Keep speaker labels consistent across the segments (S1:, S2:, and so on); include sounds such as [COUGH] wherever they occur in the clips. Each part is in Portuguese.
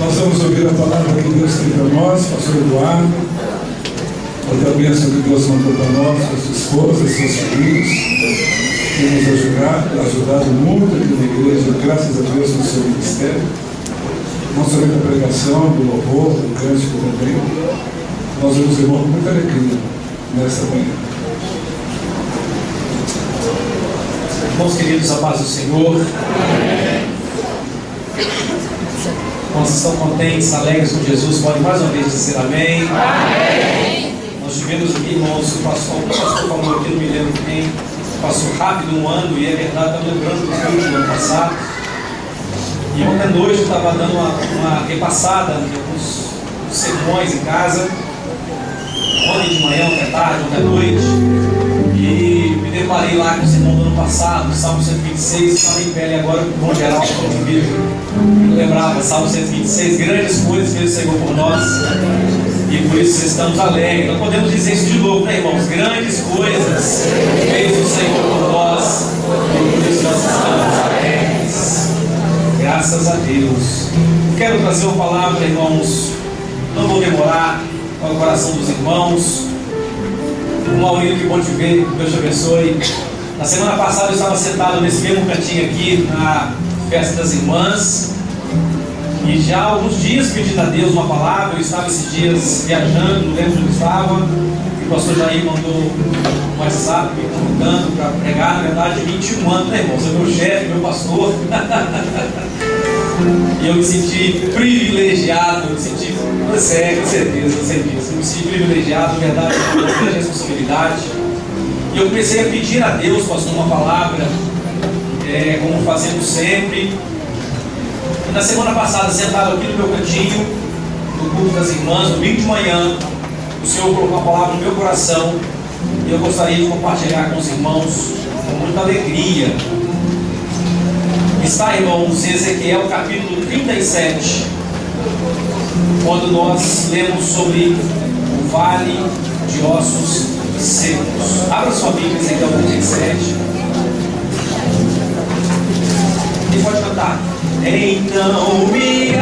S1: Nós vamos ouvir a palavra que Deus tem para nós, pastor Eduardo. Outra bênção que Deus mandou para nós, suas esposas, seus filhos, que nos ajudado muito aqui na igreja, graças a Deus no seu ministério. Não somente a pregação, do louvor, do cântico também. Nós vamos irmão com muita alegria nessa manhã.
S2: Irmãos queridos, a paz do Senhor. Quantos estão contentes, alegres com Jesus, podem mais uma vez dizer amém. amém. Nós tivemos aqui, irmãos, o pastor, o pastor falou aqui, não me lembro quem, passou rápido um ano, e é verdade, estou lembrando do do ano passado. E ontem à noite eu estava dando uma, uma repassada em alguns sermões em casa, ontem de manhã, ontem à tarde, ontem à noite, deparei lá com o sermão do ano passado, Salmo 126, estava em pele agora, o bom geral, como vídeo lembrava, Salmo 126, grandes coisas fez o Senhor por nós e por isso estamos alegres. Não podemos dizer isso de novo, né, irmãos? Grandes coisas fez o Senhor por nós e por isso nós estamos alegres. Graças a Deus. Quero trazer uma palavra, irmãos. Não vou demorar para o coração dos irmãos. O Maurício, que bom te ver, Deus te abençoe. Na semana passada eu estava sentado nesse mesmo cantinho aqui, na festa das irmãs. E já há alguns dias pedindo a Deus uma palavra, eu estava esses dias viajando, não lembro onde estava, e o pastor Jair mandou um WhatsApp me convidando para pregar, na verdade, 21 anos, né, irmão? Você é meu chefe, meu pastor. [LAUGHS] e eu me senti privilegiado, me senti, você é, com certeza, disso, eu me senti privilegiado, verdade, grande responsabilidade. E eu comecei a pedir a Deus, pastor, uma palavra, é, como fazemos sempre, na semana passada, sentado aqui no meu cantinho, no culto das irmãs, domingo de manhã, o Senhor colocou uma palavra no meu coração e eu gostaria de compartilhar com os irmãos com muita alegria. Está, irmãos, em Ezequiel capítulo 37, quando nós lemos sobre o vale de ossos secos. Abra sua Bíblia, Ezequiel 37. E pode cantar. Então me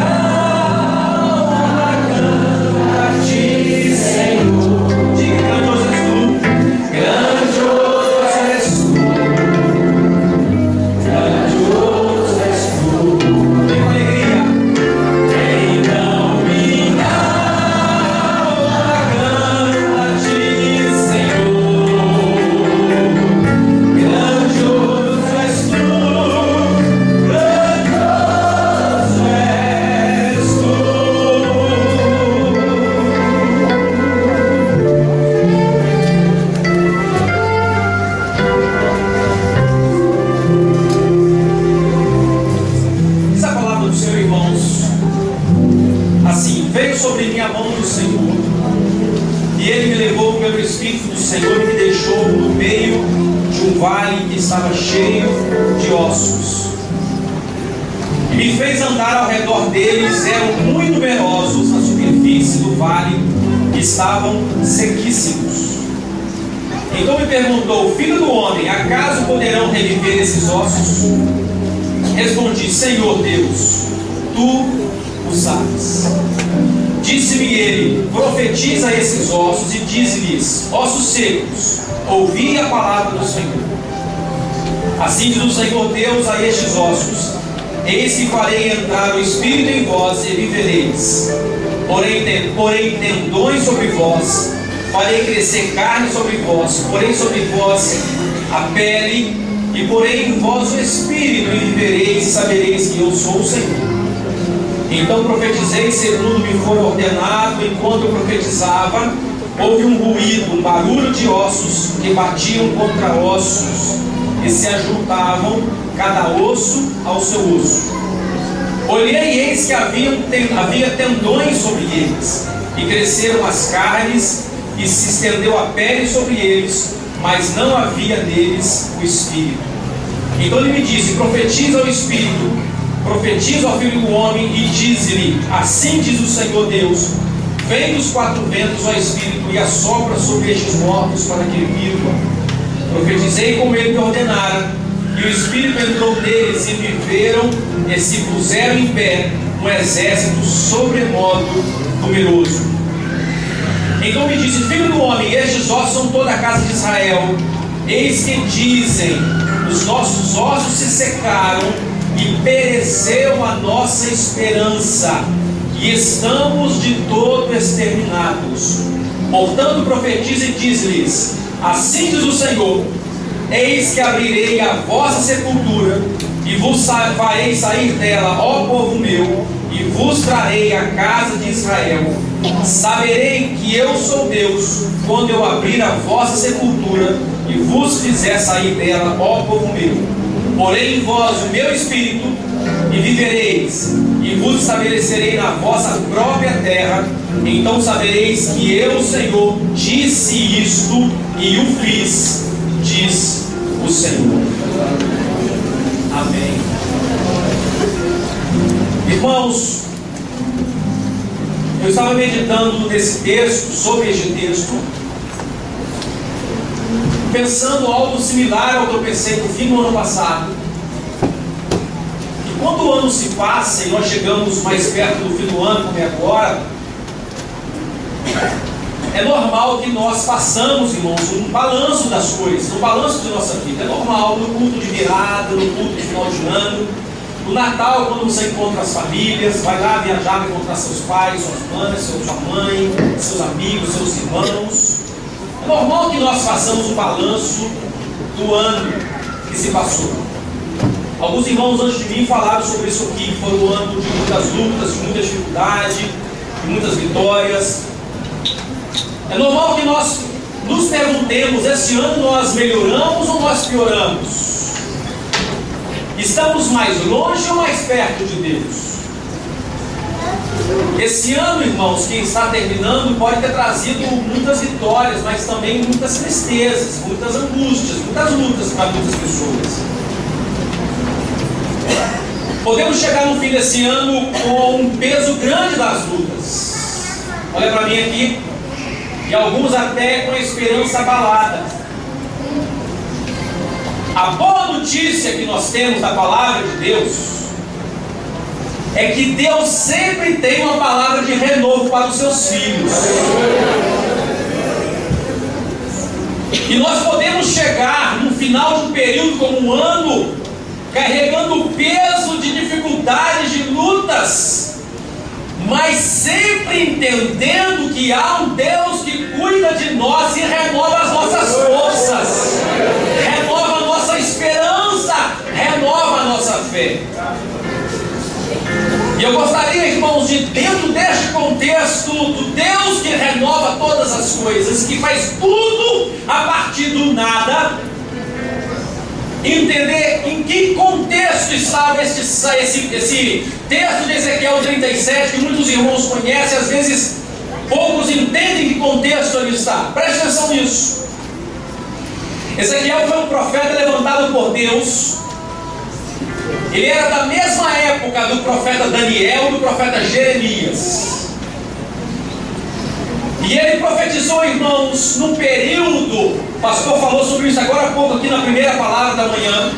S2: diz-lhes: ossos secos, ouvi a palavra do Senhor. Assim diz o Senhor Deus a estes ossos: Eis que farei entrar o Espírito em vós e vivereis. Porém, porém tendões sobre vós, farei crescer carne sobre vós, porém sobre vós a pele, e porém em vós o Espírito, e vivereis e sabereis que eu sou o Senhor. Então profetizei segundo me foi ordenado, enquanto eu profetizava, houve um ruído, um barulho de ossos que batiam contra ossos e se ajuntavam, cada osso ao seu osso. Olhei e eis que haviam ten- havia tendões sobre eles, e cresceram as carnes, e se estendeu a pele sobre eles, mas não havia neles o espírito. Então ele me disse: profetiza ao espírito, profetiza ao filho do homem, e diz-lhe: Assim diz o Senhor Deus: Vem dos quatro ventos, ó espírito, e assopra sobre estes mortos para que vivam. Profetizei como ele me ordenara, E o Espírito entrou neles e viveram e se puseram em pé um exército sobremodo numeroso. Então me disse, filho do homem, estes ossos são toda a casa de Israel. Eis que dizem, os nossos ossos se secaram e pereceu a nossa esperança, e estamos de todo exterminados. Portanto, profetiza e diz-lhes: Assim diz o Senhor: Eis que abrirei a vossa sepultura, e vos farei sair dela, ó povo meu, e vos trarei a casa de Israel. Saberei que eu sou Deus, quando eu abrir a vossa sepultura e vos fizer sair dela, ó povo meu. Porém em vós o meu espírito, e vivereis, e vos estabelecerei na vossa própria terra. Então sabereis que eu, Senhor, disse isto e o fiz, diz o Senhor. Amém. Irmãos, eu estava meditando nesse texto, sobre este texto, pensando algo similar ao que eu pensei no fim do ano passado. Quando o ano se passa e nós chegamos mais perto do fim do ano, como é agora, é normal que nós façamos, irmãos, um balanço das coisas, um balanço de nossa vida. É normal no culto de virada, no culto de final de ano, no Natal, quando você encontra as famílias, vai lá viajar, vai encontrar seus pais, suas mães, sua mãe, seus amigos, seus irmãos. É normal que nós façamos um balanço do ano que se passou. Alguns irmãos antes de mim falaram sobre isso aqui, que foi um ano de muitas lutas, de muita dificuldade, de muitas vitórias. É normal que nós nos perguntemos: esse ano nós melhoramos ou nós pioramos? Estamos mais longe ou mais perto de Deus? Esse ano, irmãos, que está terminando, pode ter trazido muitas vitórias, mas também muitas tristezas, muitas angústias, muitas lutas para muitas pessoas. Podemos chegar no fim desse ano com um peso grande das lutas. Olha para mim aqui. E alguns até com a esperança abalada. A boa notícia que nós temos da palavra de Deus é que Deus sempre tem uma palavra de renovo para os seus filhos. E nós podemos chegar no final de um período como um ano, carregando o peso de dificuldades, de lutas, mas sempre entendendo que há um Deus que cuida de nós e renova as nossas forças renova a nossa fé. E eu gostaria, irmãos, de dentro deste contexto do Deus que renova todas as coisas, que faz tudo a partir do nada, entender em que contexto estava esse, esse, esse texto de Ezequiel 37, que muitos irmãos conhecem, às vezes poucos entendem que contexto ele está. Preste atenção nisso. Ezequiel foi um profeta levantado por Deus ele era da mesma época do profeta Daniel e do profeta Jeremias. E ele profetizou, irmãos, num período, o pastor falou sobre isso agora há pouco aqui na primeira palavra da manhã.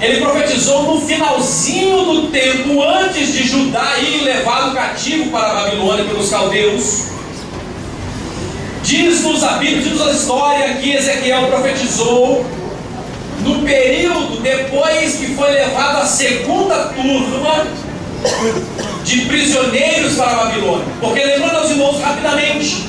S2: Ele profetizou no finalzinho do tempo, antes de Judá ir levado cativo para a Babilônia pelos caldeus. Diz-nos a Bíblia, diz-nos a história que Ezequiel profetizou no período depois que foi levado a segunda turma de prisioneiros para a Babilônia. Porque lembrando aos irmãos rapidamente,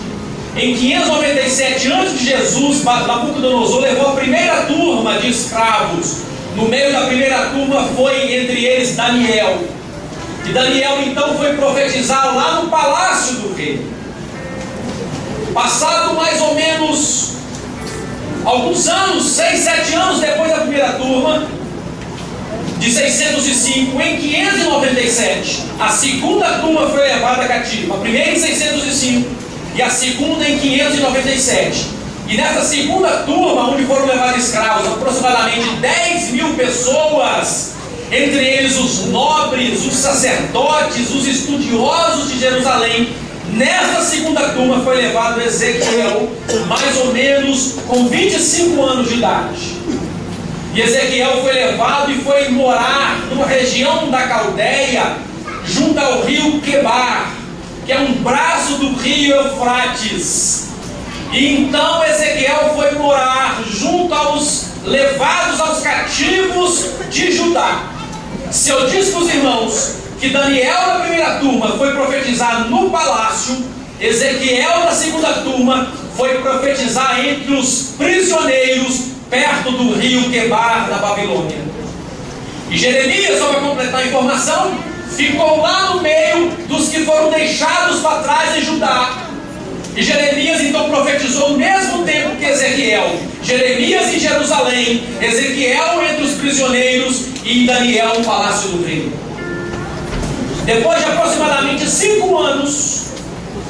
S2: em 597 a.C., Jesus, Nabucodonosor levou a primeira turma de escravos. No meio da primeira turma foi entre eles Daniel. E Daniel então foi profetizar lá no palácio do rei. Passado mais ou menos alguns anos, seis, sete anos depois da primeira turma, de 605, em 597, a segunda turma foi levada cativa. A primeira em 605 e a segunda em 597. E nessa segunda turma, onde foram levados escravos, aproximadamente 10 mil pessoas, entre eles os nobres, os sacerdotes, os estudiosos de Jerusalém, Nesta segunda turma foi levado Ezequiel, mais ou menos com 25 anos de idade. E Ezequiel foi levado e foi morar numa região da Caldeia, junto ao rio Quebar, que é um braço do rio Eufrates. E então Ezequiel foi morar junto aos levados aos cativos de Judá. Se eu disse para os irmãos que Daniel da primeira turma foi profetizar no palácio, Ezequiel da segunda turma foi profetizar entre os prisioneiros perto do rio Quebar da Babilônia. E Jeremias, só para completar a informação, ficou lá no meio dos que foram deixados para trás em Judá. E Jeremias então profetizou ao mesmo tempo que Ezequiel. Jeremias em Jerusalém, Ezequiel entre os prisioneiros e Daniel no palácio do rei. Depois de aproximadamente cinco anos,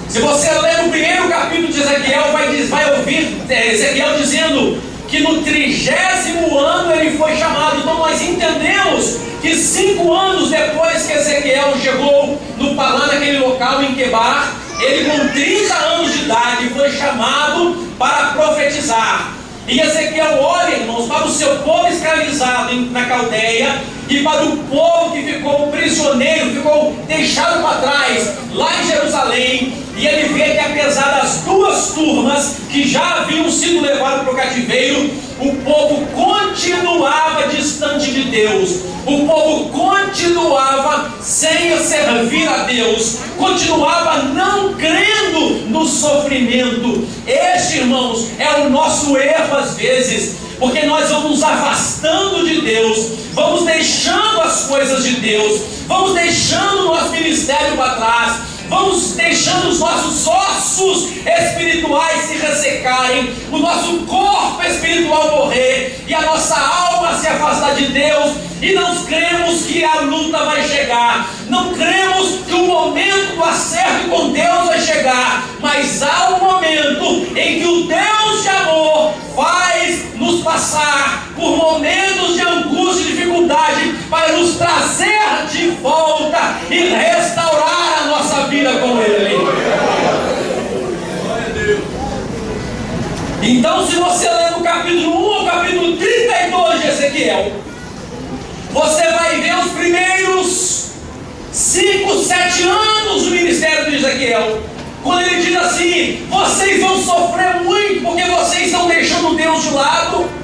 S2: se você ler o primeiro capítulo de Ezequiel, vai, vai ouvir é, Ezequiel dizendo que no trigésimo ano ele foi chamado. Então nós entendemos que cinco anos depois que Ezequiel chegou no lá naquele local em Quebar, ele com 30 anos de idade foi chamado para profetizar. E Ezequiel olha, irmãos, para o seu povo escravizado na Caldeia e para o povo que ficou prisioneiro, ficou deixado para trás lá em Jerusalém. E ele vê que apesar das duas turmas que já haviam sido levadas para o cativeiro, o povo continuava distante de Deus, o povo continuava sem servir a Deus, continuava não crendo no sofrimento. Este, irmãos, é o nosso erro às vezes, porque nós vamos nos afastando de Deus, vamos deixando as coisas de Deus, vamos deixando o nosso ministério para trás vamos deixando os nossos ossos espirituais se ressecarem, o nosso corpo espiritual morrer e a nossa alma se afastar de Deus, e não cremos que a luta vai chegar, não cremos que o momento do acerto com Deus vai chegar, mas há um momento em que o Deus de amor faz nos passar por momentos de angústia e dificuldade para nos trazer de volta e restaurar a nossa vida com Ele. Então, se você ler no capítulo 1 ao capítulo 32 de Ezequiel, você vai ver os primeiros 5, 7 anos do ministério de Ezequiel. Quando ele diz assim: vocês vão sofrer muito porque vocês estão deixando Deus de lado.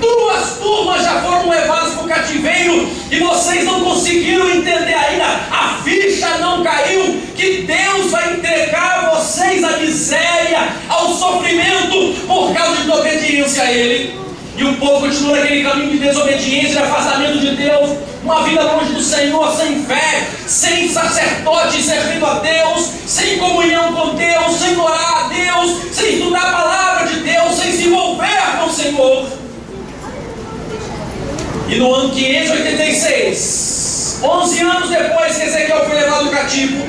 S2: Duas turmas já foram levadas para o cativeiro e vocês não conseguiram entender ainda. A ficha não caiu que Deus vai entregar vocês à miséria, ao sofrimento por causa de obediência a Ele. E o povo continua naquele caminho de desobediência, de afastamento de Deus, uma vida longe do Senhor, sem fé, sem sacerdote servindo a Deus, sem comunhão com Deus, sem orar a Deus, sem estudar a palavra de Deus, sem se envolver com o Senhor. E no ano 586, 11 anos depois que Ezequiel foi levado cativo,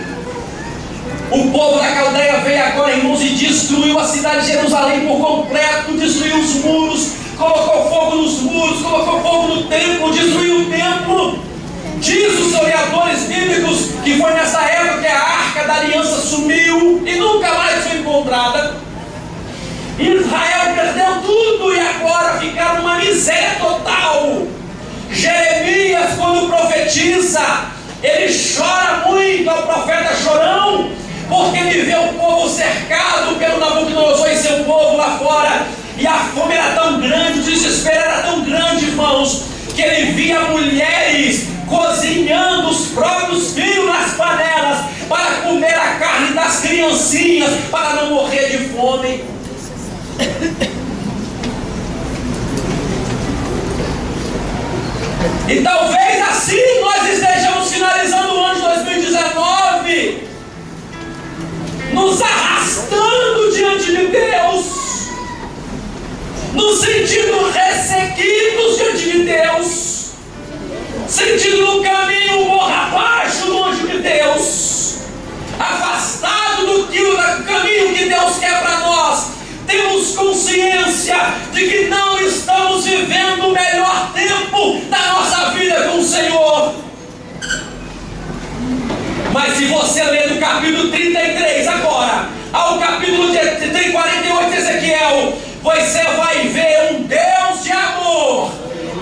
S2: o povo da Caldeia veio agora, irmãos, e destruiu a cidade de Jerusalém por completo, destruiu os muros, colocou fogo nos muros, colocou fogo no templo, destruiu o templo. Diz os historiadores bíblicos que foi nessa época que a arca da aliança sumiu e nunca mais foi encontrada. Israel perdeu tudo e agora ficaram uma miséria total. Jeremias, quando profetiza, ele chora muito, é o profeta chorão, porque ele vê o povo cercado pelo Nabucodonosor e seu povo lá fora e a fome era tão grande, o desespero era tão grande, irmãos, que ele via mulheres cozinhando os próprios filhos nas panelas para comer a carne das criancinhas, para não morrer de fome. E talvez assim nós estejamos finalizando o ano de 2019, nos arrastando diante de Deus nos sentindo ressequidos diante de Deus, sentindo no caminho morra abaixo longe de Deus, afastado do caminho que Deus quer para nós temos consciência de que não estamos vivendo o melhor tempo da nossa vida com o Senhor. Mas se você ler do capítulo 33 agora ao capítulo 48 de Ezequiel, você vai ver um Deus de amor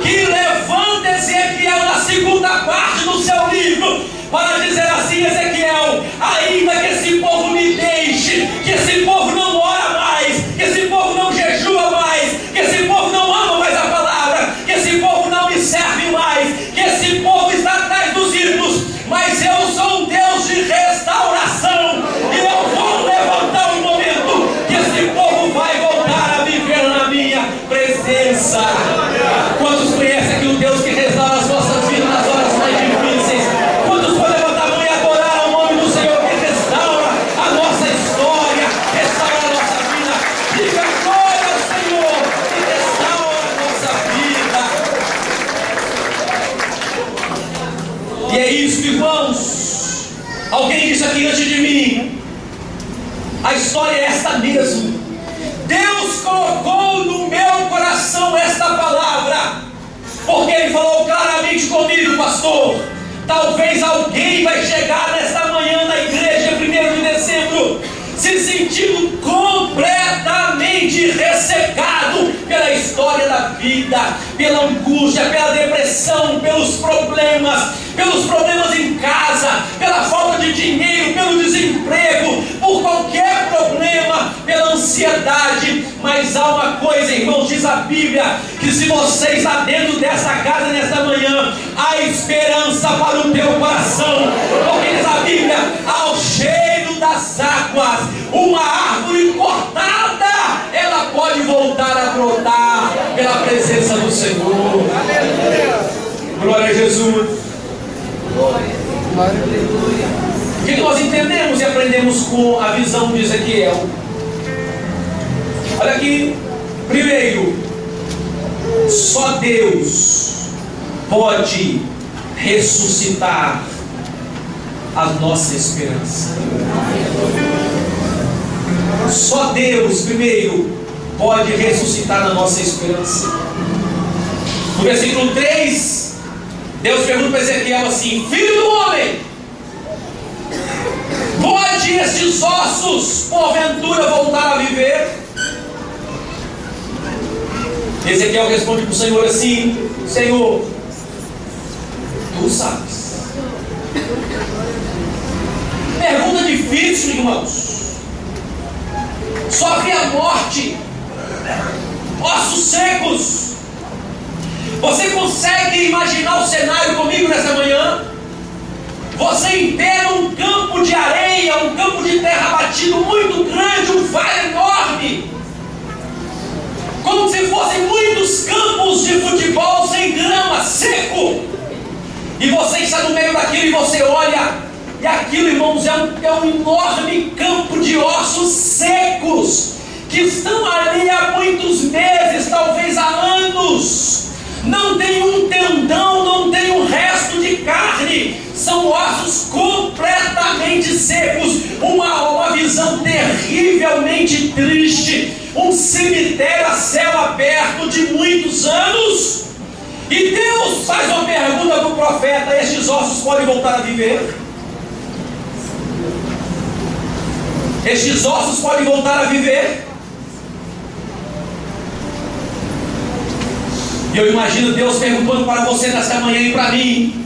S2: que levanta Ezequiel na segunda parte do seu livro para dizer assim: Ezequiel, ainda que esse povo me deixe, que esse povo não ora mais, história é esta mesmo. Deus colocou no meu coração esta palavra, porque Ele falou claramente comigo, pastor. Talvez alguém vai chegar nesta manhã na igreja, pela história da vida, pela angústia, pela depressão, pelos problemas, pelos problemas em casa, pela falta de dinheiro, pelo desemprego, por qualquer problema, pela ansiedade. Mas há uma coisa, irmãos, diz a Bíblia, que se você está dentro dessa casa nesta manhã, há esperança para o teu coração, porque diz a Bíblia, ao cheiro das águas, uma árvore cortada, ela pode voltar a brotar pela presença do Senhor. Glória a Jesus. O que nós entendemos e aprendemos com a visão de Ezequiel? Olha aqui, primeiro, só Deus pode ressuscitar a nossa esperança. Só Deus, primeiro, pode ressuscitar a nossa esperança. No versículo 3, Deus pergunta para Ezequiel assim: Filho do homem, pode estes ossos, porventura, voltar a viver? Ezequiel responde para o Senhor assim: Senhor, tu sabes. Pergunta difícil, irmãos. Sofre a morte, ossos secos. Você consegue imaginar o cenário comigo nessa manhã? Você pé num campo de areia, um campo de terra batido muito grande, um vale enorme. Como se fossem muitos campos de futebol sem grama, seco. E você está no meio daquilo e você olha, e aquilo, irmãos, é um, é um enorme campo de ossos secos, que estão ali há muitos meses, talvez há anos não tem um tendão, não tem um resto de carne, são ossos completamente secos, uma, uma visão terrivelmente triste, um cemitério a céu aberto de muitos anos. E Deus faz uma pergunta para o profeta: estes ossos podem voltar a viver? Estes ossos podem voltar a viver? Eu imagino Deus perguntando para você nessa manhã e para mim,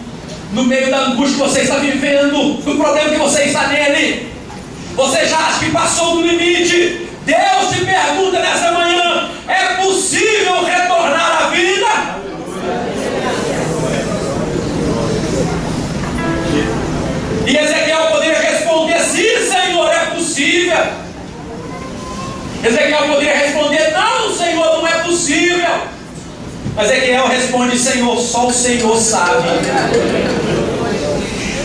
S2: no meio da angústia que você está vivendo, do problema que você está nele, você já acha que passou do limite? Deus te pergunta nessa manhã: é possível retornar à vida? E Ezequiel poderia responder: sim, Senhor, é possível. Ezequiel poderia responder: não, Senhor, não é possível. Mas Ezequiel responde: Senhor, só o Senhor sabe.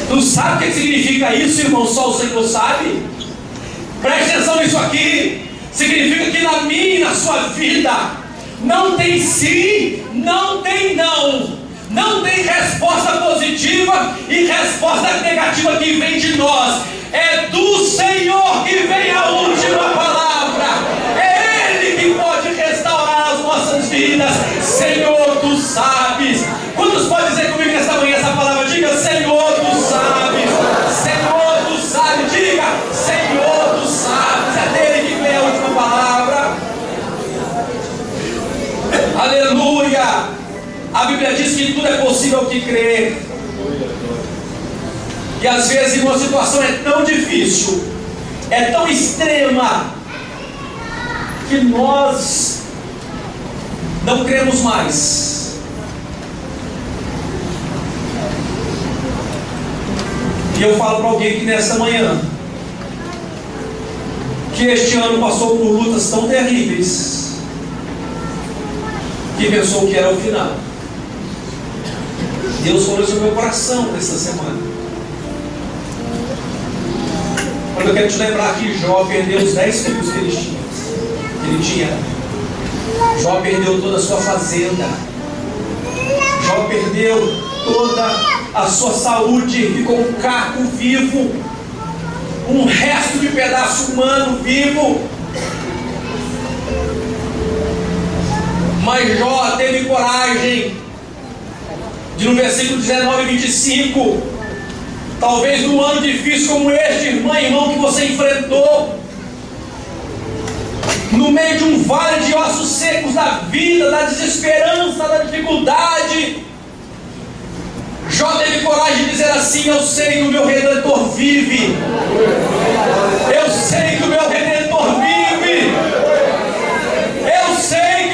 S2: Tu sabe o que significa isso, irmão? Só o Senhor sabe. Preste atenção nisso aqui. Significa que na minha e na sua vida não tem sim, não tem não. Não tem resposta positiva e resposta negativa que vem de nós. É do Senhor que vem a última palavra. É Ele que pode restaurar as nossas vidas. Senhor, tu sabes. Quantos podem dizer comigo nessa manhã essa palavra? Diga, Senhor, tu sabes. Senhor, tu sabes. Diga, Senhor, tu sabes. É dele que vem a última palavra. Aleluia. A Bíblia diz que tudo é possível que crer. E às vezes uma situação é tão difícil, é tão extrema, que nós não cremos mais. E eu falo para alguém que nesta manhã, que este ano passou por lutas tão terríveis, que pensou que era o final. Deus falou isso no meu coração nesta semana. Quando eu quero te lembrar que Jó perdeu os dez filhos que ele tinha. Ele tinha. Jó perdeu toda a sua fazenda. Jó perdeu toda a sua saúde, ficou um caco vivo, um resto de pedaço humano vivo. Mas Jó teve coragem de no versículo 19 e 25, talvez num ano difícil como este, irmã irmão, que você enfrentou, no meio de um vale de ossos secos da vida, da desesperança, da dificuldade, Jó teve coragem de dizer assim: Eu sei que o meu redentor vive, eu sei que o meu redentor vive, eu sei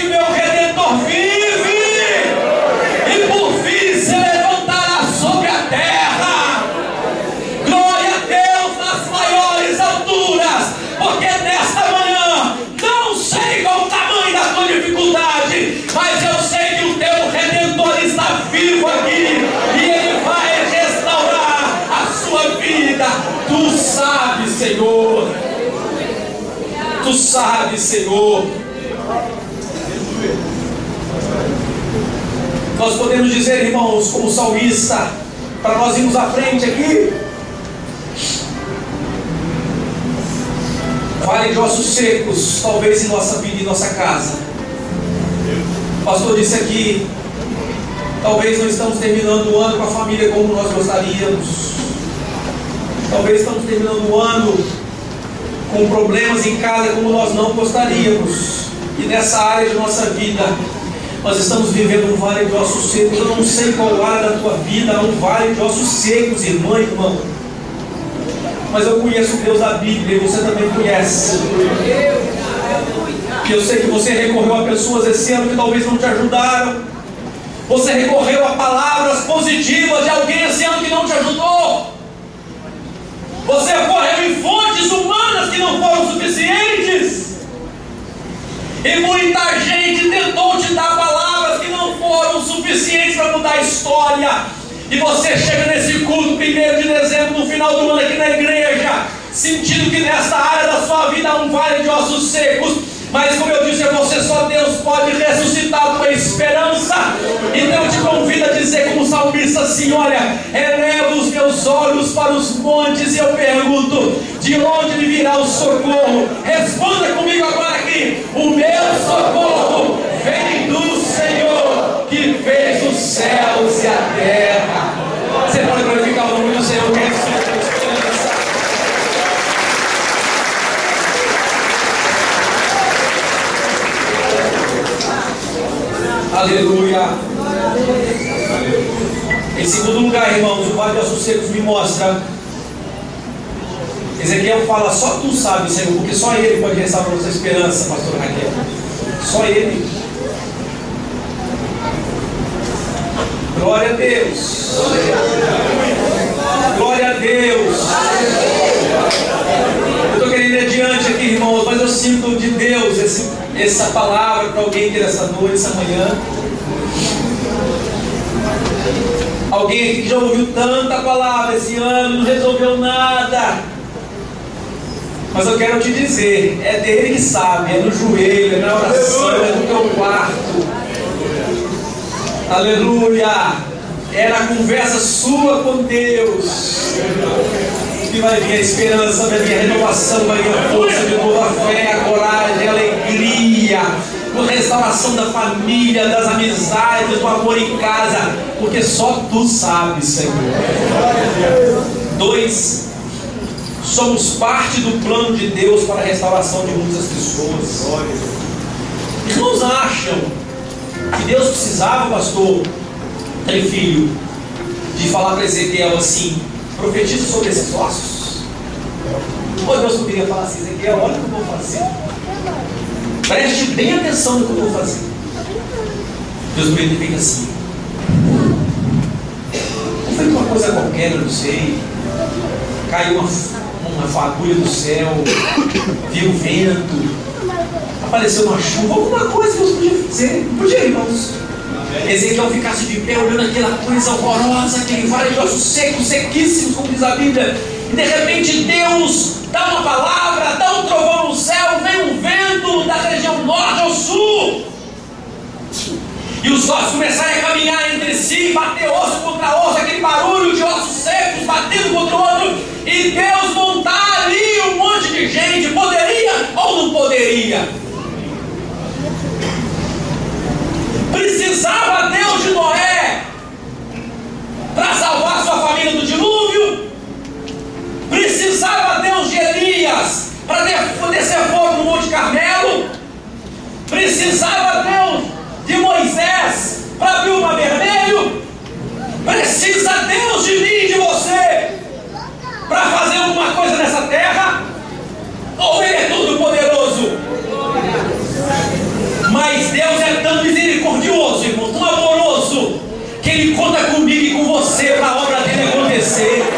S2: Senhor. Tu sabes, Senhor. Nós podemos dizer, irmãos, como salmista, para nós irmos à frente aqui. Vale de ossos secos, talvez em nossa vida e nossa casa. O pastor disse aqui, talvez não estamos terminando o ano com a família como nós gostaríamos. Talvez estamos terminando o ano com problemas em casa como nós não gostaríamos. E nessa área de nossa vida, nós estamos vivendo um vale de ossos secos. Eu não sei qual área da tua vida é um vale de ossos secos, irmã e irmão. Mas eu conheço Deus da Bíblia e você também conhece. E eu sei que você recorreu a pessoas esse ano que talvez não te ajudaram. Você recorreu a palavras positivas de alguém esse ano que não te ajudou. Você recorreu em fontes humanas que não foram suficientes. E muita gente tentou te dar palavras que não foram suficientes para mudar a história. E você chega nesse culto, primeiro de dezembro, no final do ano aqui na igreja, sentindo que nesta área da sua vida há um vale de ossos secos. Mas como eu disse a você, só Deus pode ressuscitar a tua esperança. Então eu te convido a dizer como salmista assim, olha, eleva os meus olhos para os montes e eu pergunto, de onde me virá o socorro? Responda comigo agora aqui, o meu socorro vem do Senhor, que fez os céus e a terra. Você pode glorificar o nome do Senhor, que é a sua esperança. Aleluia. Em segundo lugar, irmãos, o Ossos Secos me mostra. Ezequiel fala, só tu sabes, Senhor, porque só Ele pode restaurar a nossa esperança, pastor Raquel. Só Ele. Glória a Deus. Glória a Deus. Eu estou querendo ir adiante aqui, irmãos, mas eu sinto de Deus esse, essa palavra para alguém aqui nessa noite, essa manhã. Alguém aqui que já ouviu tanta palavra esse ano, não resolveu nada. Mas eu quero te dizer, é dele que sabe, é no joelho, é na oração, é no teu quarto. Aleluia! É na conversa sua com Deus que vai vir a esperança, vai vir a renovação, vai vir a força de novo, a fé, a coragem, a alegria, a restauração da família, das amizades, do amor em casa, porque só tu sabes, Senhor. Dois, somos parte do plano de Deus para a restauração de muitas pessoas. Irmãos acham que Deus precisava, pastor, tem filho, de falar para Ezequiel assim: Profetiza sobre esses ossos. Oh Deus, eu queria falar assim, Ezequiel, olha o que eu vou fazer. Preste bem atenção no que eu vou fazer. Deus me fica assim. Não foi uma coisa qualquer, eu não sei. Caiu uma, uma fagulha do céu, viu vento, apareceu uma chuva, alguma coisa Deus podia fazer. Podia, irmãos. Ezequiel ficasse de pé olhando aquela coisa horrorosa, aquele vale de ossos secos, sequíssimos, como diz a Bíblia. E de repente Deus dá uma palavra, dá um trovão no céu, vem um vento da região norte ao sul. E os ossos começarem a caminhar entre si, bater osso contra osso, aquele barulho de ossos secos batendo contra o outro. E Deus montar ali um monte de gente. Poderia ou não poderia? Precisava Deus de Noé para salvar sua família do dilúvio? Precisava Deus de Elias para descer fogo no Monte Carmelo? Precisava Deus de Moisés para abrir o mar vermelho? Precisa Deus de mim e de você para fazer alguma coisa nessa terra? Ou Ele é todo poderoso? Mas Deus é tão misericordioso, irmão, tão amoroso, que Ele conta comigo e com você para a obra dele acontecer.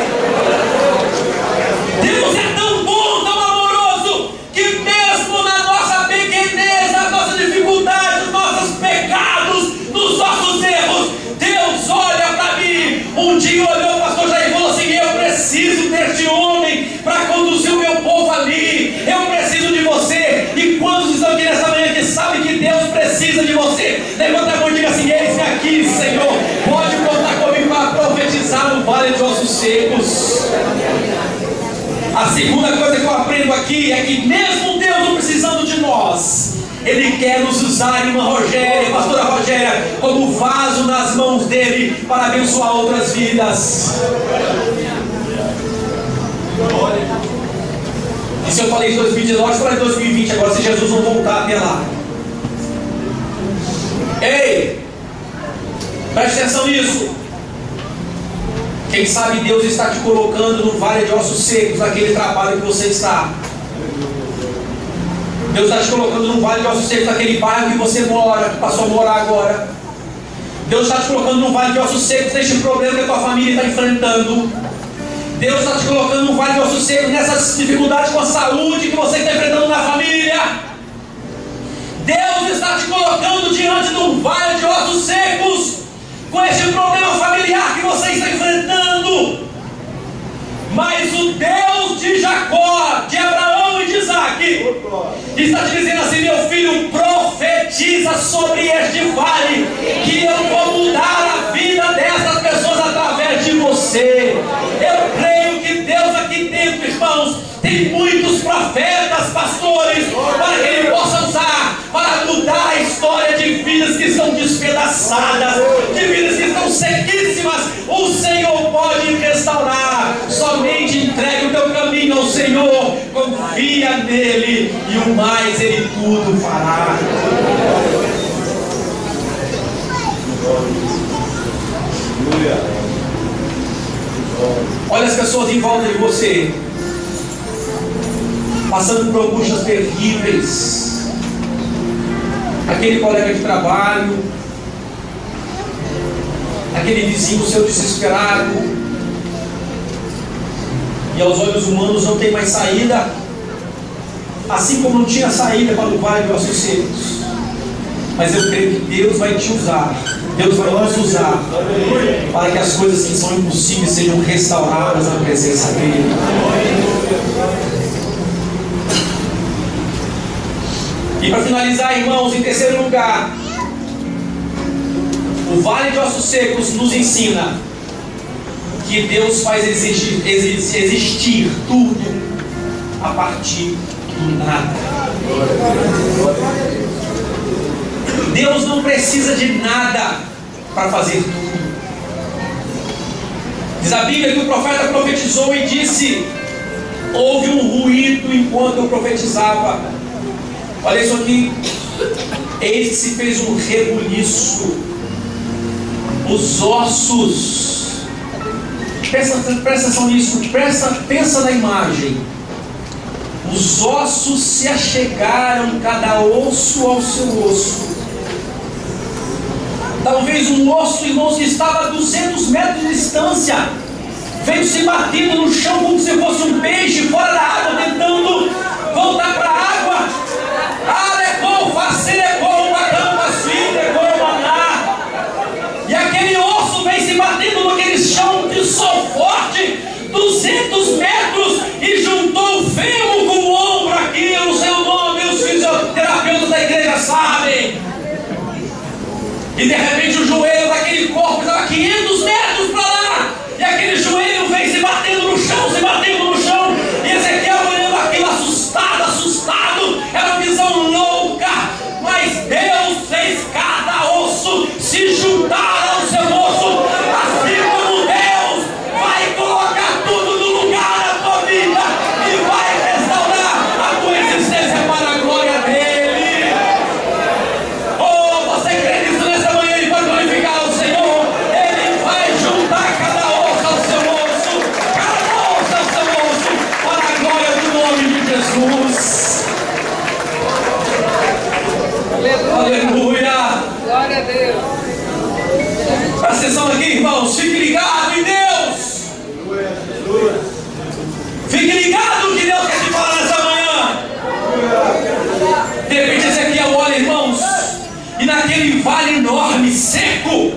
S2: Segunda coisa que eu aprendo aqui é que mesmo Deus precisando de nós, Ele quer nos usar, irmã Rogéria, pastora Rogéria, como vaso nas mãos dele para abençoar outras vidas. E se eu falei em 2019, eu falei em 2020 agora, se Jesus não voltar até lá. Ei! Preste atenção nisso. Quem sabe Deus está te colocando no vale de ossos secos, naquele trabalho que você está. Deus está te colocando no vale de ossos secos, naquele bairro que você mora, que passou a morar agora. Deus está te colocando no vale de ossos secos neste problema que a tua família está enfrentando. Deus está te colocando no vale de ossos secos nessas dificuldades com a saúde que você está enfrentando na família. Deus está te colocando diante de um vale de ossos secos com esse problema familiar que você está enfrentando. Mas o Deus de Jacó, de Abraão e de Isaac, está te dizendo assim: meu filho, profetiza sobre este vale, que eu vou mudar a vida dessas pessoas através de você. Eu creio que Deus aqui dentro, irmãos, tem muitos profetas, pastores, para que Ele possa usar para mudar a história de vidas que estão despedaçadas, de vidas que estão sequíssimas. O Senhor pode restaurar. Somente entregue o teu caminho ao Senhor, confia nele e o mais Ele tudo fará. Olha as pessoas em volta de você, passando por angústias terríveis. Aquele colega de trabalho, aquele vizinho seu desesperado, e aos olhos humanos não tem mais saída, assim como não tinha saída para o vale ossos secos. Mas eu creio que Deus vai te usar, Deus vai nos usar para que as coisas que são impossíveis sejam restauradas na presença dEle. E para finalizar, irmãos, em terceiro lugar, o Vale de Ossos Secos nos ensina que Deus faz existir, existir tudo a partir do nada. Deus não precisa de nada para fazer tudo. Diz a Bíblia que o profeta profetizou e disse: houve um ruído enquanto eu profetizava. Olha isso aqui. Eis que se fez um rebuliço. Os ossos Presta, presta atenção nisso, presta, pensa na imagem. Os ossos se achegaram, cada osso ao seu osso. Talvez um osso, irmãos, que estava a 200 metros de distância, veio se batendo no chão como se fosse um peixe fora da água, tentando voltar para batendo naquele chão de sol forte, 200 metros, e juntou o fêmur com o ombro aqui. Eu não sei o nome, os fisioterapeutas da igreja sabem. E de repente o joelho daquele corpo estava 500 metros para lá. E aquele joelho vem se batendo no chão, se batendo no chão. E Ezequiel olhando aquilo assustado, assustado. Era uma visão louca. Mas Deus fez cada osso se juntar Jesus. Aleluia!
S3: Glória a Deus.
S2: Presta atenção aqui, irmãos. Fique ligado em Deus. Fique ligado que Deus quer te falar nessa manhã. De repente, Ezequiel olha, irmãos, e naquele vale enorme, seco,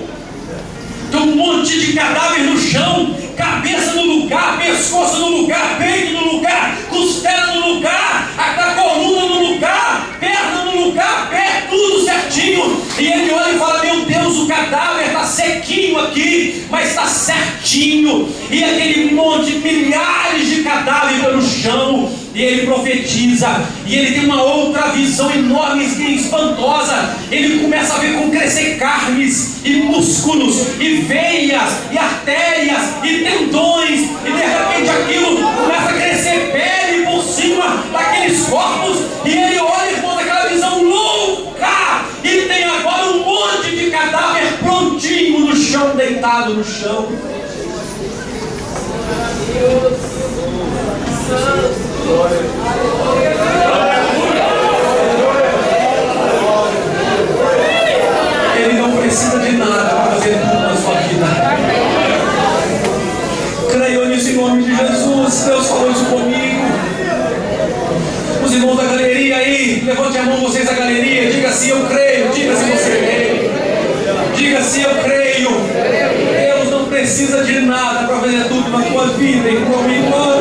S2: tem um monte de cadáver no chão, cabeça no lugar, pescoço no lugar, peito no lugar, costela no lugar, a coluna no lugar, perna no lugar, pé, tudo certinho. E ele olha e fala: Meu Deus, o cadáver está sequinho aqui, mas está certinho. E aquele monte, milhares de cadáveres pelo chão. E ele profetiza, e ele tem uma outra visão enorme e espantosa. Ele começa a ver como crescer carnes e músculos, e veias, e artérias, e tendões, e de repente aquilo começa a crescer pele por cima daqueles corpos, e ele olha e conta aquela visão louca, e um monte de cadáver prontinho no chão, deitado no chão. Ele não precisa de nada levante a mão vocês da galeria. Diga se eu creio. Diga se você crê. Diga se eu creio. Deus não precisa de nada para fazer tudo na tua vida, irmão, minha irmã.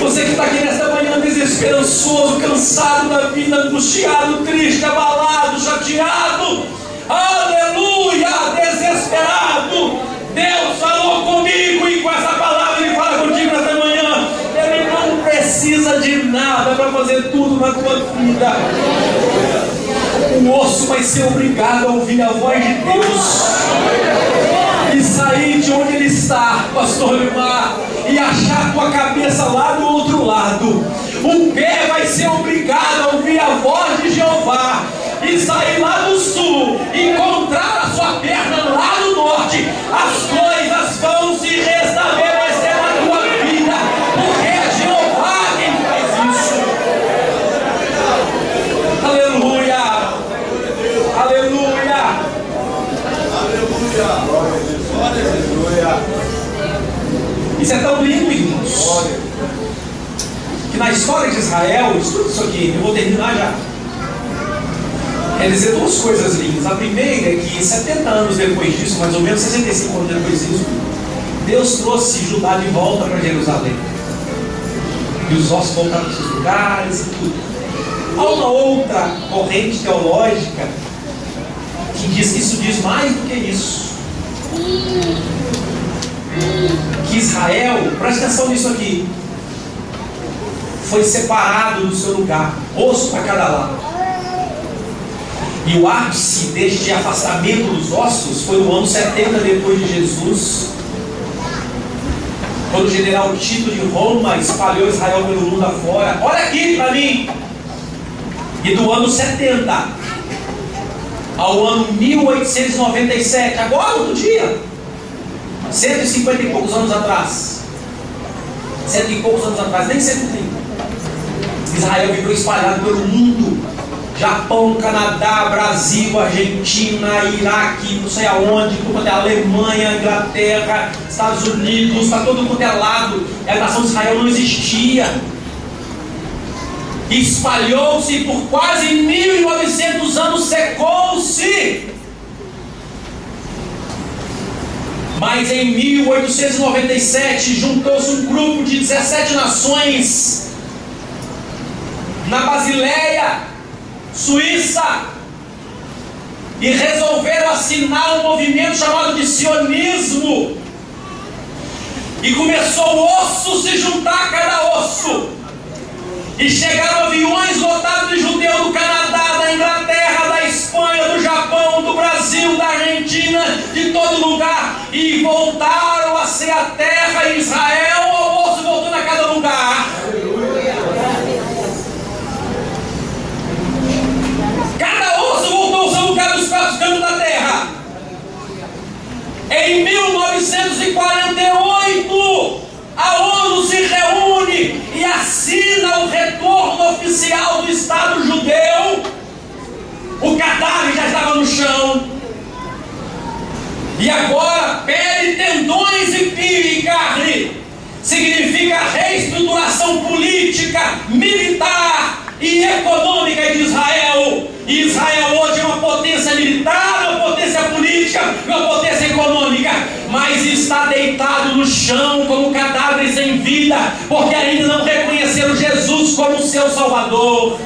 S2: Você que está aqui nesta manhã desesperançoso, cansado da vida, angustiado, triste, abalado, chateado, nada para fazer tudo na tua vida. O osso vai ser obrigado a ouvir a voz de Deus e sair de onde ele está, pastor Limar, e achar a tua cabeça lá do outro lado. O pé vai ser obrigado a ouvir a voz de Jeová e sair lá do sul, encontrar a sua perna lá no norte. As coisas vão se restabelecer Isso é tão lindo, irmãos. Que na história de Israel, escuta isso aqui, eu vou terminar já. Quer dizer duas coisas lindas. A primeira é que 70 anos depois disso, mais ou menos 65 anos depois disso, Deus trouxe Judá de volta para Jerusalém. E os ossos voltaram para os seus lugares e tudo. Há uma outra corrente teológica que diz que isso diz mais do que isso. Que Israel, presta atenção nisso aqui, foi separado do seu lugar, osso para cada lado. E o ápice deste afastamento dos ossos foi no ano 70 depois de Jesus, quando o general Tito de Roma espalhou Israel pelo mundo afora. Olha aqui para mim! E do ano 70 ao ano 1897, agora outro dia, 150 e poucos anos atrás. Cento e poucos anos atrás, nem 130. Israel ficou espalhado pelo mundo. Japão, Canadá, Brasil, Argentina, Iraque, não sei aonde, tudo quanto é Alemanha, Inglaterra, Estados Unidos, está todo quanto é lado. A nação de Israel não existia. Espalhou-se por quase 1.900 anos, secou-se. Mas em 1897 juntou-se um grupo de 17 nações na Basileia Suíça, e resolveram assinar um movimento chamado de sionismo. E começou o osso se juntar a cada osso. E chegaram aviões lotados de judeus do Canadá, da Inglaterra, Espanha, do Japão, do Brasil, da Argentina, de todo lugar. E voltaram a ser a terra Israel, o osso voltando a cada lugar. Em 1948, a ONU se reúne e assina o retorno oficial do Estado judeu. O cadáver já estava no chão. E agora, pele, tendões e pio e carne significa reestruturação política, militar e econômica de Israel. E Israel hoje é uma potência militar, uma potência política, uma potência econômica, mas está deitado no chão como cadáver sem vida, porque ainda não reconheceram Jesus como seu Salvador.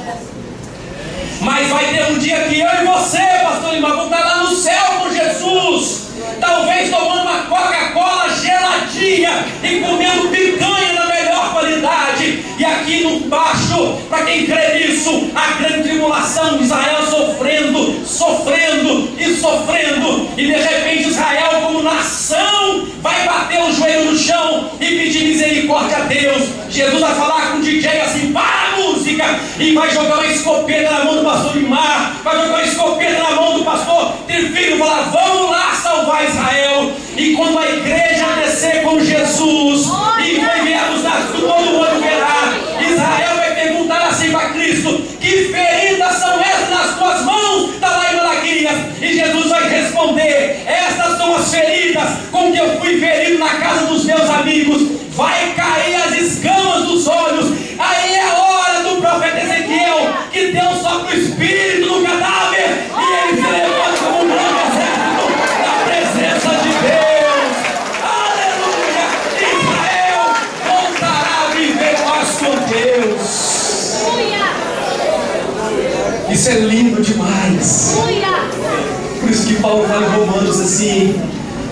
S2: Mas vai ter um dia que eu e você, pastor Lima, vamos estar lá no céu com Jesus. Talvez tomando uma Coca-Cola geladinha e comendo picanha na melhor qualidade. E aqui no baixo, para quem crê nisso, a grande tribulação Israel sofrendo, sofrendo e sofrendo. E de repente Israel, como nação, vai bater o joelho no chão e pedir misericórdia a Deus. Jesus vai falar com o DJ assim: para música! E vai jogar uma escopeta na mão do pastor Imar, vai jogar uma escopeta na mão do pastor Trifilho e falar: vamos lá salvar Israel. E quando a igreja descer com Jesus, e vai vermos todo mundo verá,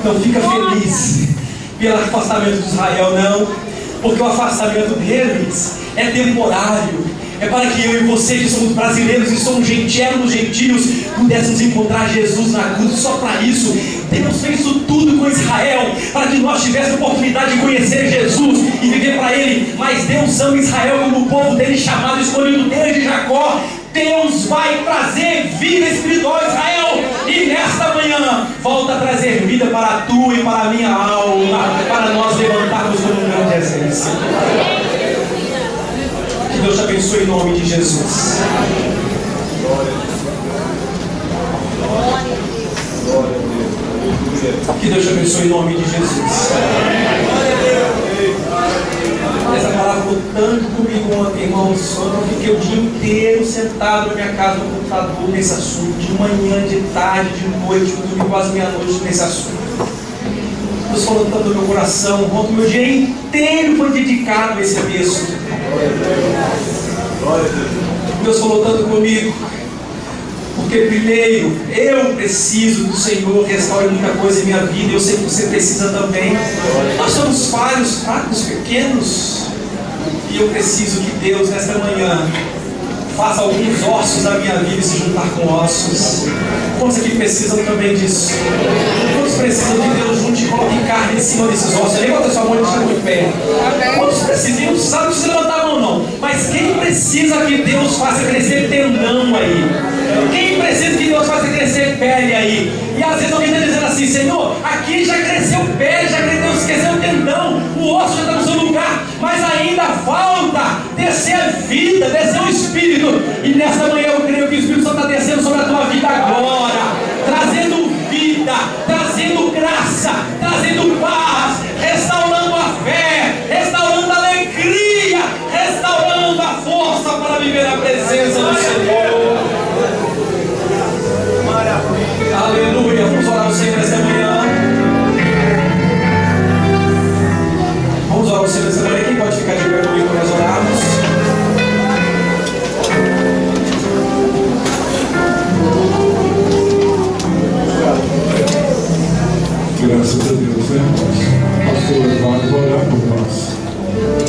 S2: não fica feliz pelo afastamento de Israel, não, porque o afastamento deles é temporário. É para que eu e você, que somos brasileiros e somos gentios, gentios, pudéssemos encontrar Jesus na cruz. Só para isso, Deus fez isso tudo com Israel, para que nós tivéssemos oportunidade de conhecer Jesus e viver para Ele. Mas Deus ama Israel como o povo dele chamado, escolhido desde Jacó. Deus vai trazer vida espiritual a Israel. Nesta manhã, volta a trazer vida para a tua e para a minha alma, para nós levantarmos como grande exército. Que Deus te abençoe em nome de Jesus. Que Deus te abençoe em nome de Jesus. Essa palavra ficou tanto comigo ontem, irmãos. Ontem eu fiquei o dia inteiro sentado na minha casa no computador nesse assunto. De manhã, de tarde, de noite, eu dormi quase meia-noite nesse assunto. Deus falou tanto no meu coração. Ontem meu dia inteiro foi dedicado a esse texto. Deus falou tanto comigo. Porque primeiro, eu preciso do Senhor restaure muita coisa em minha vida, eu sei que você precisa também. Nós somos falhos, fracos, pequenos. E eu preciso que Deus, nesta manhã, faça alguns ossos da minha vida se juntar com ossos. Quantos aqui precisam também disso? Quantos precisam de Deus junto e coloque carne em cima desses ossos? Levanta sua mão e chama de pé. Quantos precisam? Não não precisa levantar a mão, não. Mas quem precisa que Deus faça crescer tendão aí? Quem precisa que Deus faça crescer pele aí? E às vezes alguém está dizendo assim, Senhor, aqui já cresceu pé, já cresceu, cresceu o tendão, o osso já está no seu lugar, mas ainda falta descer a vida, descer o Espírito. E nessa manhã eu
S1: Graças a Deus, né? Pastor vai orar por nós.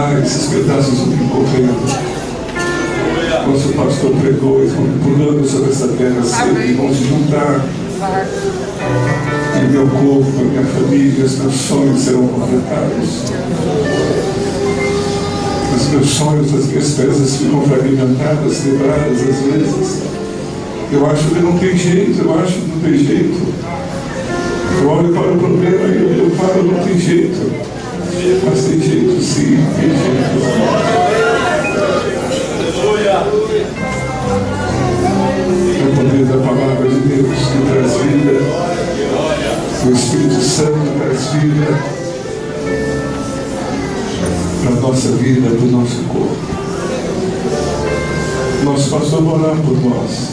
S1: Esses pedaços me correndo. Nosso pastor pregou e vão pulando sobre essa terra sempre e vão se juntar. E meu corpo, a minha família, os meus sonhos serão completados. Os meus sonhos, as minhas peças ficam fragmentadas, quebradas às vezes. Eu acho que não tem jeito, eu acho que não tem jeito. Eu olho para o problema e eu, eu falo, não tem jeito. Mas tem jeito sim, tem jeito. É o poder da palavra de Deus que traz vida. O Espírito Santo traz vida para a nossa vida, para o nosso corpo. Nosso pastor orar por nós.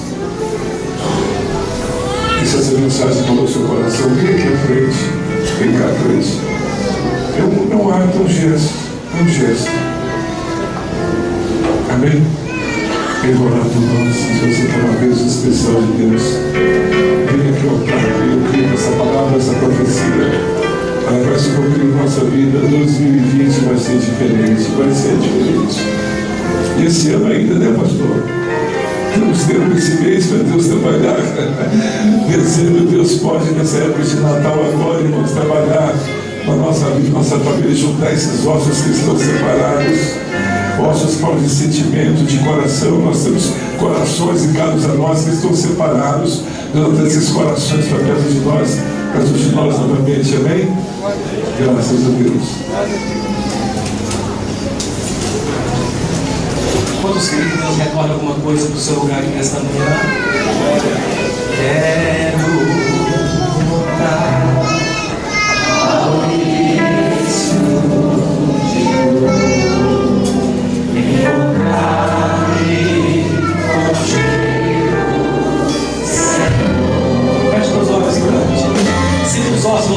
S1: E se essa mensagem falou seu coração, vem aqui à frente, vem cá à frente. É um ato, um gesto, um gesto. Amém? Vai orar por nós, se você quer uma bênção especial de Deus. Venha aqui ao altar, eu creio essa palavra, essa profecia, ela vai se cumprir em nossa vida. 2020 vai ser diferente, vai ser diferente. E esse ano ainda, né, pastor? Temos tempo esse mês para Deus trabalhar. [LAUGHS] Dezembro, Deus pode, nessa época de Natal, agora, irmãos, trabalhar na nossa vida, nossa família, juntar esses ossos que estão separados. Ossos falam de sentimento, de coração. Nós temos corações ligados a nós que estão separados. Traz esses corações para perto de nós, perto de nós novamente. Amém? Graças a Deus.
S2: Quantos queridos que Deus recorda alguma coisa do seu lugar aqui nesta manhã? Quero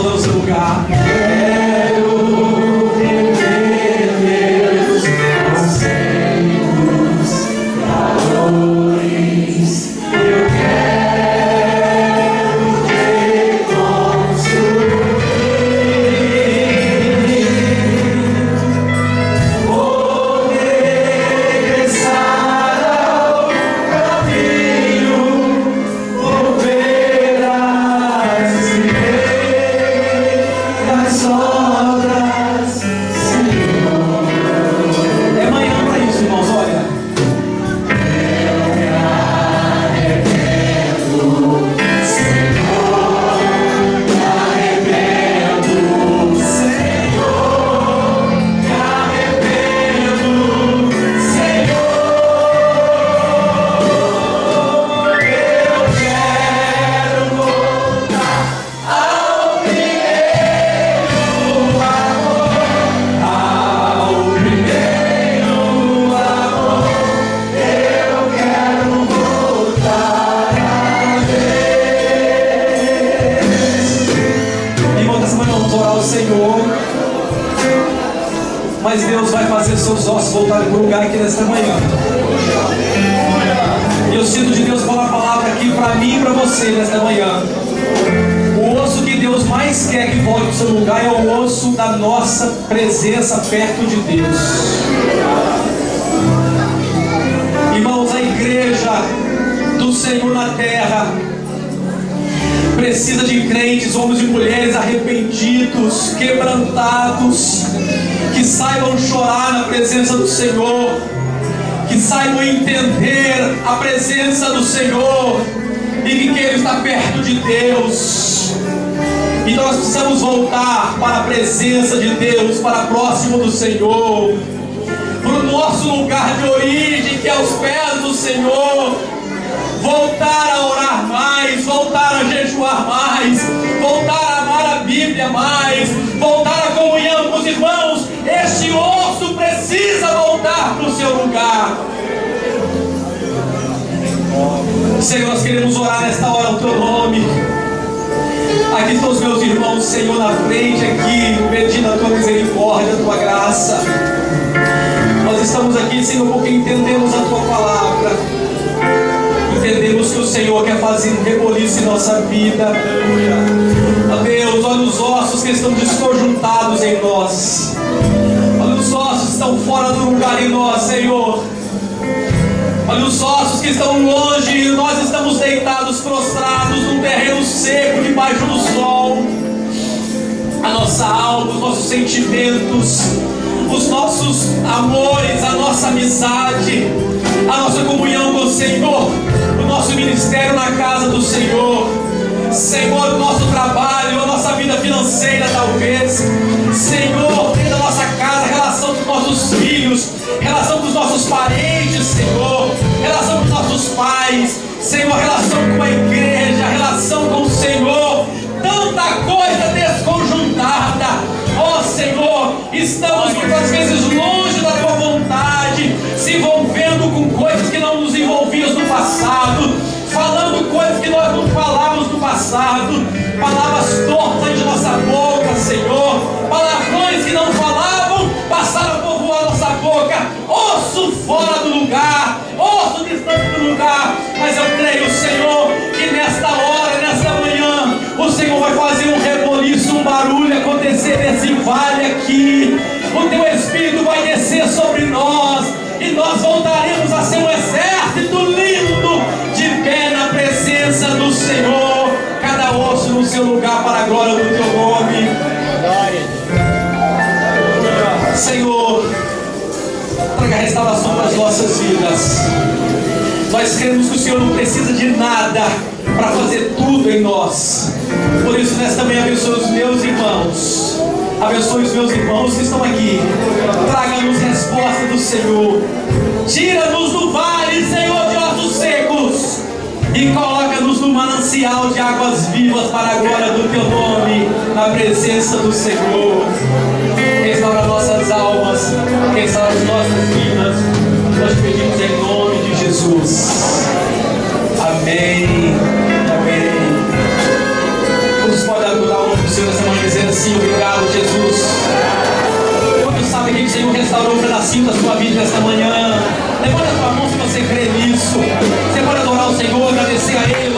S2: Voltando ao seu lugar. Presença perto de Deus. Irmãos, a igreja do Senhor na terra precisa de crentes, homens e mulheres arrependidos, quebrantados, que saibam chorar na presença do Senhor, que saibam entender a presença do Senhor e que queiram estar perto de Deus. Nós precisamos voltar para a presença de Deus, para próximo do Senhor, para o nosso lugar de origem, que é aos pés do Senhor. Voltar a orar mais, voltar a jejuar mais, voltar a amar a Bíblia mais, voltar a comunhão com os irmãos. Este osso precisa voltar para o seu lugar. Senhor, nós queremos orar nesta hora o teu nome. Aqui estão os meus irmãos, Senhor, na frente aqui, pedindo a tua misericórdia, a tua graça. Nós estamos aqui, Senhor, porque entendemos a tua palavra. Entendemos que o Senhor quer fazer um reboliço em nossa vida. Ó Deus, olha os ossos que estão desconjuntados em nós. Olha os ossos que estão fora do lugar em nós, Senhor. Olha os ossos que estão longe e nós estamos deitados, seco, debaixo do sol. A nossa alma, os nossos sentimentos, os nossos amores, a nossa amizade, a nossa comunhão com o Senhor, o nosso ministério na casa do Senhor. Senhor, o nosso trabalho, a nossa vida financeira, talvez. Senhor, dentro da nossa casa, relação com os nossos filhos, relação com os nossos parentes, Senhor, relação com os nossos pais, Senhor, relação com a igreja, vezes longe da tua vontade, se envolvendo com coisas que não nos envolvíamos no passado, falando coisas que nós não falávamos no passado, palavras tortas de nossa boca, Senhor, palavrões que não falavam, passaram a povoar nossa boca, osso fora do lugar, osso distante do lugar, mas eu creio, Senhor, que nesta hora, nesta manhã, o Senhor vai fazer um reboliço, um barulho acontecer nesse vale aqui, nossas vidas. Nós cremos que o Senhor não precisa de nada para fazer tudo em nós. Por isso, nesta manhã, abençoe os meus irmãos. Abençoe os meus irmãos que estão aqui. Traga-nos resposta do Senhor. Tira-nos do vale, Senhor, de ossos secos. E coloca-nos no manancial de águas vivas para a glória do teu nome, na presença do Senhor. Restaura nossas almas, restaura as nossas vidas nós pedimos em nome de Jesus. Amém. Amém. Vamos pode adorar o Senhor nessa manhã dizendo assim, obrigado Jesus. Quantos sabem que o Senhor restaurou um pedacinho da sua vida nessa manhã? Levanta a sua mão se você crê nisso. Você pode adorar o Senhor, agradecer a Ele.